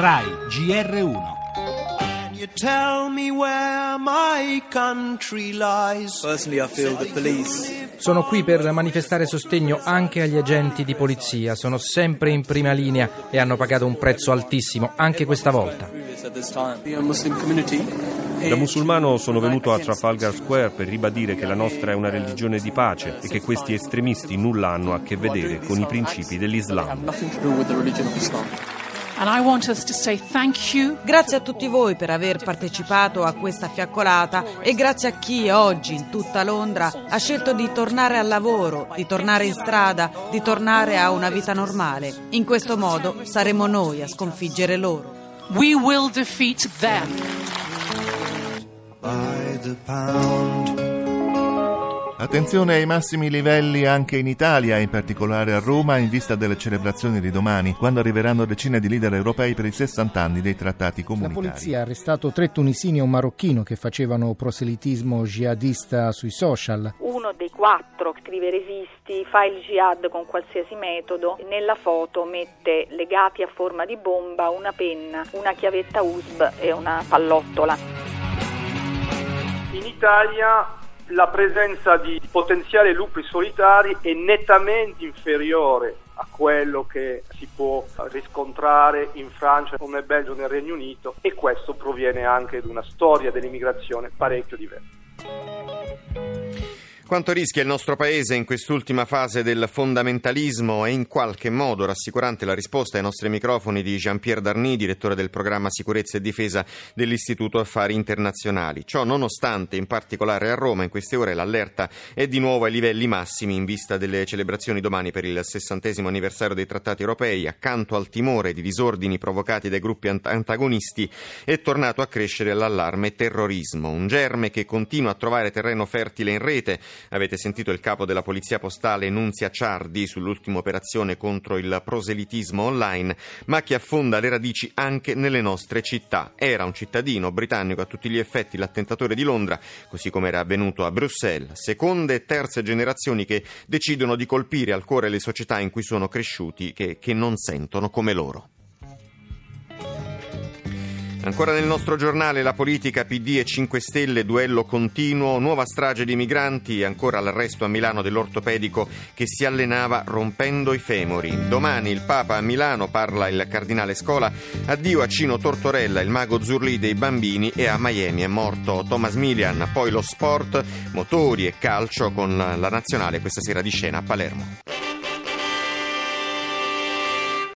RAI GR1 You tell me where my country lies. Personally, I feel the police Sono qui per manifestare sostegno anche agli agenti di polizia. Sono sempre in prima linea e hanno pagato un prezzo altissimo anche questa volta. at this time. The Muslim community. Da musulmano sono venuto a Trafalgar Square per ribadire che la nostra è una religione di pace e che questi estremisti nulla hanno a che vedere con i principi dell'Islam. Grazie a tutti voi per aver partecipato a questa fiaccolata e grazie a chi oggi in tutta Londra ha scelto di tornare al lavoro, di tornare in strada, di tornare a una vita normale. In questo modo saremo noi a sconfiggere loro. We will defeat them. By the pound. Attenzione ai massimi livelli anche in Italia, in particolare a Roma, in vista delle celebrazioni di domani, quando arriveranno decine di leader europei per i 60 anni dei trattati La comunitari. polizia ha arrestato tre tunisini e un marocchino che facevano proselitismo jihadista sui social. uno dei quattro scrive resisti, fa il jihad con qualsiasi metodo, nella foto mette legati a forma di bomba una penna, una chiavetta USB e una pallottola. In Italia la presenza di potenziali lupi solitari è nettamente inferiore a quello che si può riscontrare in Francia come Belgio nel Regno Unito e questo proviene anche da una storia dell'immigrazione parecchio diversa. Quanto rischia il nostro paese in quest'ultima fase del fondamentalismo? È in qualche modo rassicurante la risposta ai nostri microfoni di Jean-Pierre Darny, direttore del programma Sicurezza e Difesa dell'Istituto Affari Internazionali. Ciò nonostante, in particolare a Roma, in queste ore l'allerta è di nuovo ai livelli massimi in vista delle celebrazioni domani per il sessantesimo anniversario dei trattati europei. Accanto al timore di disordini provocati dai gruppi ant- antagonisti è tornato a crescere l'allarme terrorismo, un germe che continua a trovare terreno fertile in rete. Avete sentito il capo della polizia postale Nunzia Ciardi sull'ultima operazione contro il proselitismo online, ma che affonda le radici anche nelle nostre città. Era un cittadino britannico a tutti gli effetti l'attentatore di Londra, così come era avvenuto a Bruxelles. Seconde e terze generazioni che decidono di colpire al cuore le società in cui sono cresciuti, che, che non sentono come loro. Ancora nel nostro giornale la politica PD e 5 Stelle, duello continuo, nuova strage di migranti, ancora l'arresto a Milano dell'ortopedico che si allenava rompendo i femori. Domani il Papa a Milano parla il cardinale Scola, addio a Cino Tortorella, il mago Zurli dei bambini e a Miami è morto Thomas Milian. Poi lo sport, motori e calcio con la nazionale questa sera di scena a Palermo.